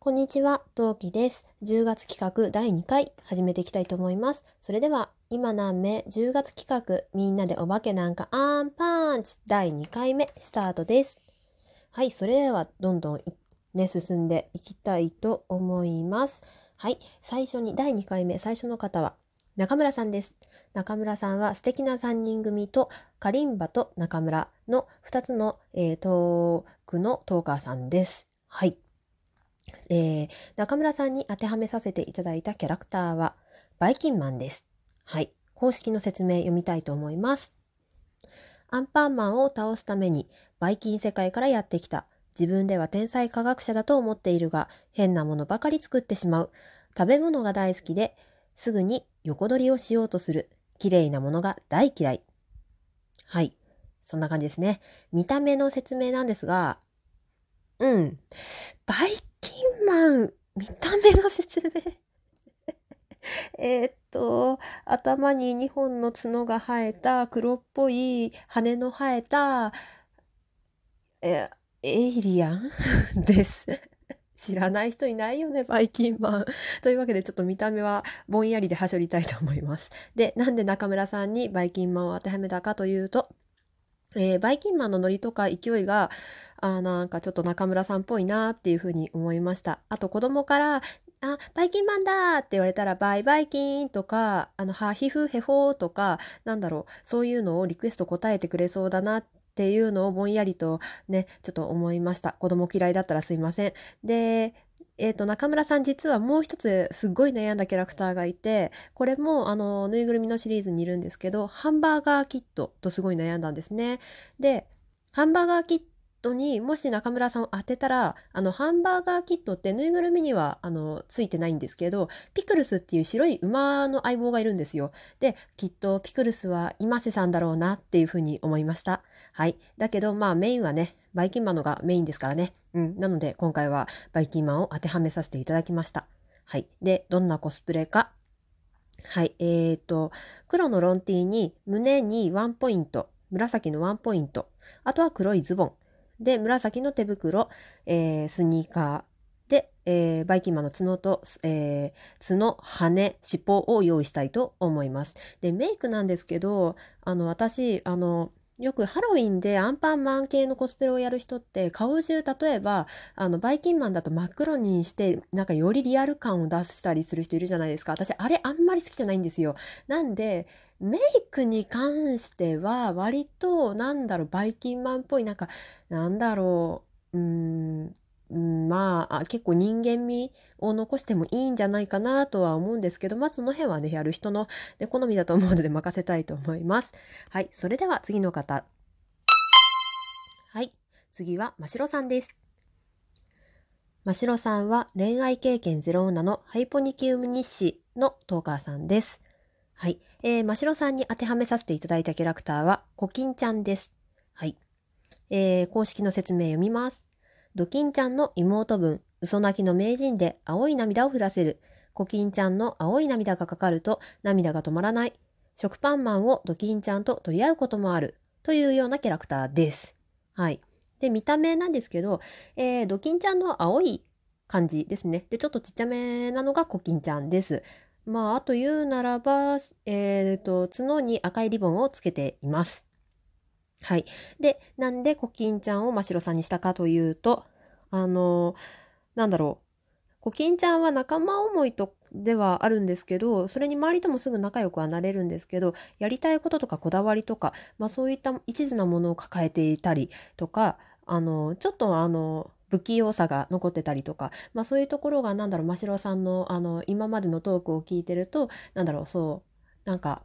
こんにちは、トウキです。10月企画第2回始めていきたいと思います。それでは、今何目10月企画みんなでお化けなんかアンパンチ第2回目スタートです。はい、それではどんどんね、進んでいきたいと思います。はい、最初に第2回目最初の方は中村さんです。中村さんは素敵な3人組とカリンバと中村の2つの、えートークのトーカーさんです。はい。えー中村さんに当てはめさせていただいたキャラクターはバイキンマンです。はい。公式の説明読みたいと思います。アンパンマンを倒すためにバイキン世界からやってきた。自分では天才科学者だと思っているが、変なものばかり作ってしまう。食べ物が大好きで、すぐに横取りをしようとする。綺麗なものが大嫌い。はい。そんな感じですね。見た目の説明なんですが、うん。バイキンマン、見た目の説明。えっと、頭に2本の角が生えた黒っぽい羽の生えた、え、エイリアン？です。知らない人いないよね、バイキンマン。というわけで、ちょっと見た目はぼんやりではしょりたいと思います。で、なんで中村さんにバイキンマンを当てはめたかというと、えーバイキンマンのノリとか勢いが、あなんかちょっと中村さんっぽいなっていうふうに思いました。あと子供から、あ、バイキンマンだって言われたら、バイバイキンとか、あの、は、ひふへほとか、なんだろう、そういうのをリクエスト答えてくれそうだなっていうのをぼんやりとね、ちょっと思いました。子供嫌いだったらすいません。で、えっ、と、中村さん実はもう一つすっごい悩んだキャラクターがいて、これもあの、ぬいぐるみのシリーズにいるんですけど、ハンバーガーキットとすごい悩んだんですね。で、ハンバーガーキットにもし中村さんを当てたら、あの、ハンバーガーキットってぬいぐるみには、あの、ついてないんですけど、ピクルスっていう白い馬の相棒がいるんですよ。で、きっとピクルスは今瀬さんだろうなっていうふうに思いました。はい。だけど、まあメインはね、バイキンマンのがメインですからね。うん。なので、今回はバイキンマンを当てはめさせていただきました。はい。で、どんなコスプレか。はい。えーと、黒のロンティーに胸にワンポイント、紫のワンポイント、あとは黒いズボン。で、紫の手袋、えースニーカー。で、えーバイキンマンの角と、えー角、羽、尻尾を用意したいと思います。で、メイクなんですけど、あの、私、あの、よくハロウィンでアンパンマン系のコスプレをやる人って顔中例えばあのバイキンマンだと真っ黒にしてなんかよりリアル感を出したりする人いるじゃないですか。私あれあんまり好きじゃないんですよ。なんでメイクに関しては割となんだろうバイキンマンっぽいなんかなんだろううーんまあ結構人間味を残してもいいんじゃないかなとは思うんですけどまあその辺はねやる人の、ね、好みだと思うので任せたいと思いますはいそれでは次の方はい次はましろさんですましろさんは恋愛経験ゼロ女のハイポニキウム日誌のトーカーさんですはい。えー、ましろさんに当てはめさせていただいたキャラクターは、コキンちゃんです。はい。えー、公式の説明読みます。ドキンちゃんの妹分、嘘泣きの名人で青い涙を降らせる。コキンちゃんの青い涙がかかると涙が止まらない。食パンマンをドキンちゃんと取り合うこともある。というようなキャラクターです。はい。で、見た目なんですけど、えー、ドキンちゃんの青い感じですね。で、ちょっとちっちゃめなのがコキンちゃんです。まあ、あと言うならば、えっ、と、角に赤いリボンをつけています。はい。で、なんでコキンちゃんを真白さんにしたかというと、あの、なんだろう。コキンちゃんは仲間思いとではあるんですけど、それに周りともすぐ仲良くはなれるんですけど、やりたいこととかこだわりとか、まあそういった一途なものを抱えていたりとか、あの、ちょっとあの、不器用さが残ってたりとか、まあそういうところがなんだろう、真白さんのあの、今までのトークを聞いてると、なんだろう、そう、なんか、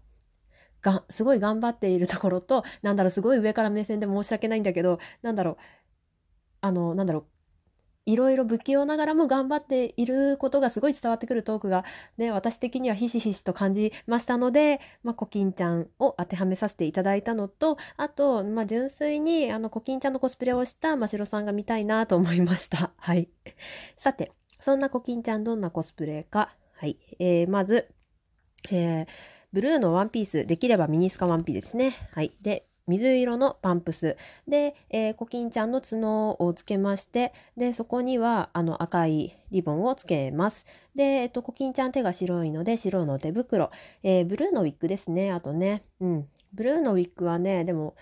が、すごい頑張っているところと、なんだろう、すごい上から目線で申し訳ないんだけど、なんだろう、あの、なんだろう、いろいろ不器用ながらも頑張っていることがすごい伝わってくるトークがね、私的にはひしひしと感じましたので、まあ、コキンちゃんを当てはめさせていただいたのと、あと、まあ、純粋にあのコキンちゃんのコスプレをした真白さんが見たいなと思いました。はい。さて、そんなコキンちゃんどんなコスプレか。はい。えー、まず、えー、ブルーのワンピース、できればミニスカワンピーですね。はい。で、水色のパンプス。で、えー、コキンちゃんの角をつけましてでそこにはあの赤いリボンをつけます。で、えっと、コキンちゃん手が白いので白の手袋、えー、ブルーのウィッグですね。あとね。うん。ブルーのウィッグはねでも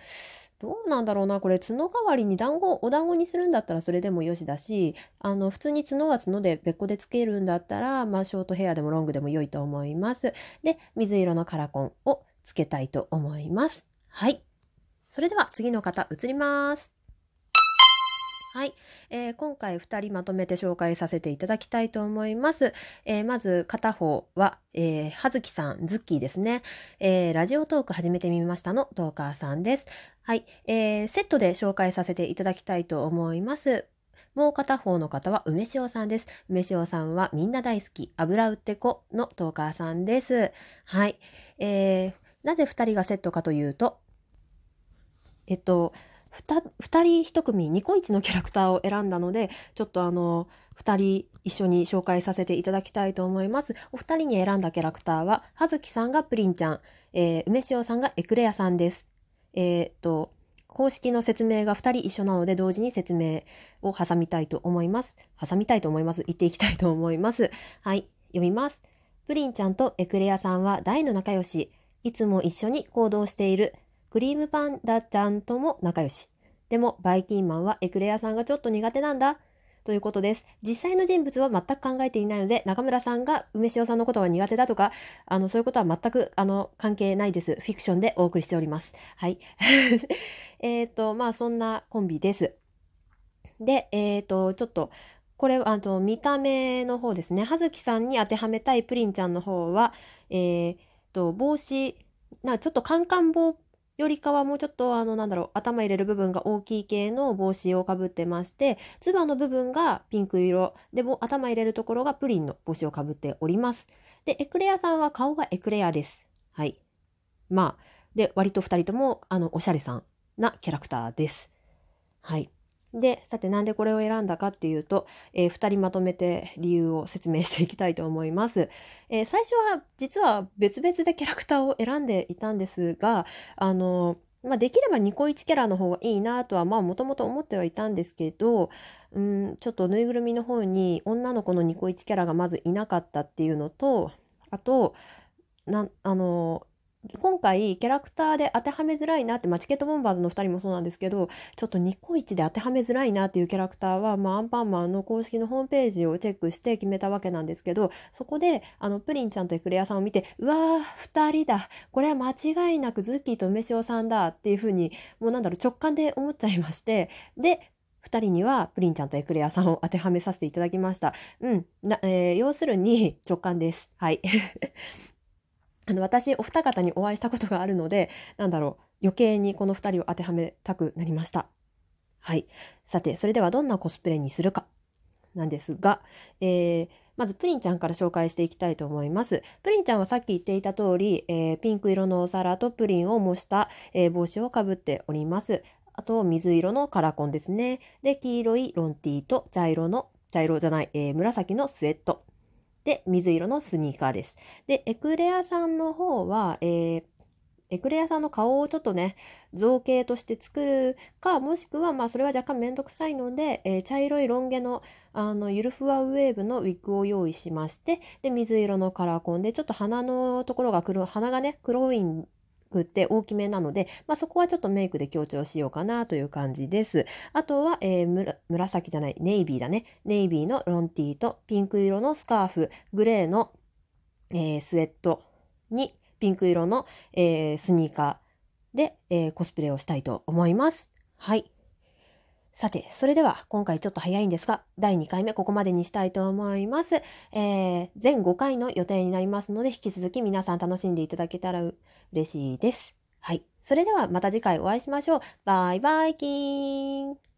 どうなんだろうなこれ角代わりに団子お団子にするんだったらそれでもよしだしあの普通に角は角で別個でつけるんだったら、まあ、ショートヘアでもロングでも良いと思います。で水色のカラコンをつけたいと思います。はい。それでは次の方移ります。はい、えー、今回2人まとめて紹介させていただきたいと思います。えー、まず片方は、えー、はずきさん、ズッキーですね、えー。ラジオトーク始めてみましたのトーカーさんです。はい、えー、セットで紹介させていただきたいと思います。もう片方の方は梅塩さんです。梅塩さんはみんな大好き、油売ってこのトーカーさんです。はい。えー、なぜ2人がセットかというと、えっと、2人1組ニコイチのキャラクターを選んだのでちょっとあの2人一緒に紹介させていただきたいと思います。お二人に選んだキャラクターは葉月さんがプリンちゃん、えー、梅塩さんがエクレアさんです。えー、っと公式の説明が2人一緒なので同時に説明を挟みたいと思います。挟みたいと思います。言っていきたいと思います。はい読みます。プリンちゃんとエクレアさんは大の仲良し。いつも一緒に行動している。クリームパンダちゃんとも仲良し。でも、バイキンマンはエクレアさんがちょっと苦手なんだ。ということです。実際の人物は全く考えていないので、中村さんが梅塩さんのことが苦手だとか、あの、そういうことは全く、あの、関係ないです。フィクションでお送りしております。はい。えっと、まあ、そんなコンビです。で、えっ、ー、と、ちょっと、これ、あの、見た目の方ですね。葉月さんに当てはめたいプリンちゃんの方は、えー、と、帽子、なちょっとカンカン帽よりかはもうちょっとあのなんだろう頭入れる部分が大きい系の帽子をかぶってましてつばの部分がピンク色。でも頭入れるところがプリンの帽子をかぶっております。でエクレアさんは顔がエクレアです。はい。まあで割と2人ともあのおしゃれさんなキャラクターです。はい。で、さてなんでこれを選んだかっていうと、えー、2人まとめて理由を説明していきたいと思います。えー、最初は実は別々でキャラクターを選んでいたんですが、あのまあ、できればニコイチキャラの方がいいなとはまあもともと思ってはいたんですけど、うん、ちょっとぬいぐるみの方に女の子のニコイチキャラがまずいなかったっていうのと、あと、なあの今回キャラクターで当てはめづらいなって、まあ、チケットボンバーズの2人もそうなんですけどちょっとニコイチで当てはめづらいなっていうキャラクターは、まあ、アンパンマンの公式のホームページをチェックして決めたわけなんですけどそこであのプリンちゃんとエクレアさんを見てうわー2人だこれは間違いなくズッキーと梅塩さんだっていうふうにもうなんだろう直感で思っちゃいましてで2人にはプリンちゃんとエクレアさんを当てはめさせていただきました。うんえー、要するに直感です。はい。あの私お二方にお会いしたことがあるのでなんだろう余計にこの2人を当てはめたくなりました。はい。さてそれではどんなコスプレにするか。なんですが、えー、まずプリンちゃんから紹介していきたいと思います。プリンちゃんはさっき言っていた通り、えー、ピンク色のお皿とプリンを模した、えー、帽子をかぶっております。あと水色のカラコンですね。で黄色いロンティーと茶色の茶色じゃない、え紫のスウェット。で、水色のスニーカーです。で、エクレアさんの方は、えー、エクレアさんの顔をちょっとね、造形として作るか、もしくは、まあ、それは若干めんどくさいので、えー、茶色いロン毛の、あの、ゆるふわウェーブのウィッグを用意しまして、で、水色のカラーコンで、ちょっと鼻のところが黒、鼻がね、黒いんくって大きめなので、まあ、そこはちょっとメイクで強調しようかなという感じです。あとは、えー、紫じゃない、ネイビーだね。ネイビーのロンティーとピンク色のスカーフ、グレーの、えー、スウェットにピンク色の、えー、スニーカーで、えー、コスプレをしたいと思います。はい。さて、それでは今回ちょっと早いんですが、第2回目ここまでにしたいと思います。えー、全5回の予定になりますので、引き続き皆さん楽しんでいただけたら嬉しいです。はい。それではまた次回お会いしましょう。バイバイキーン。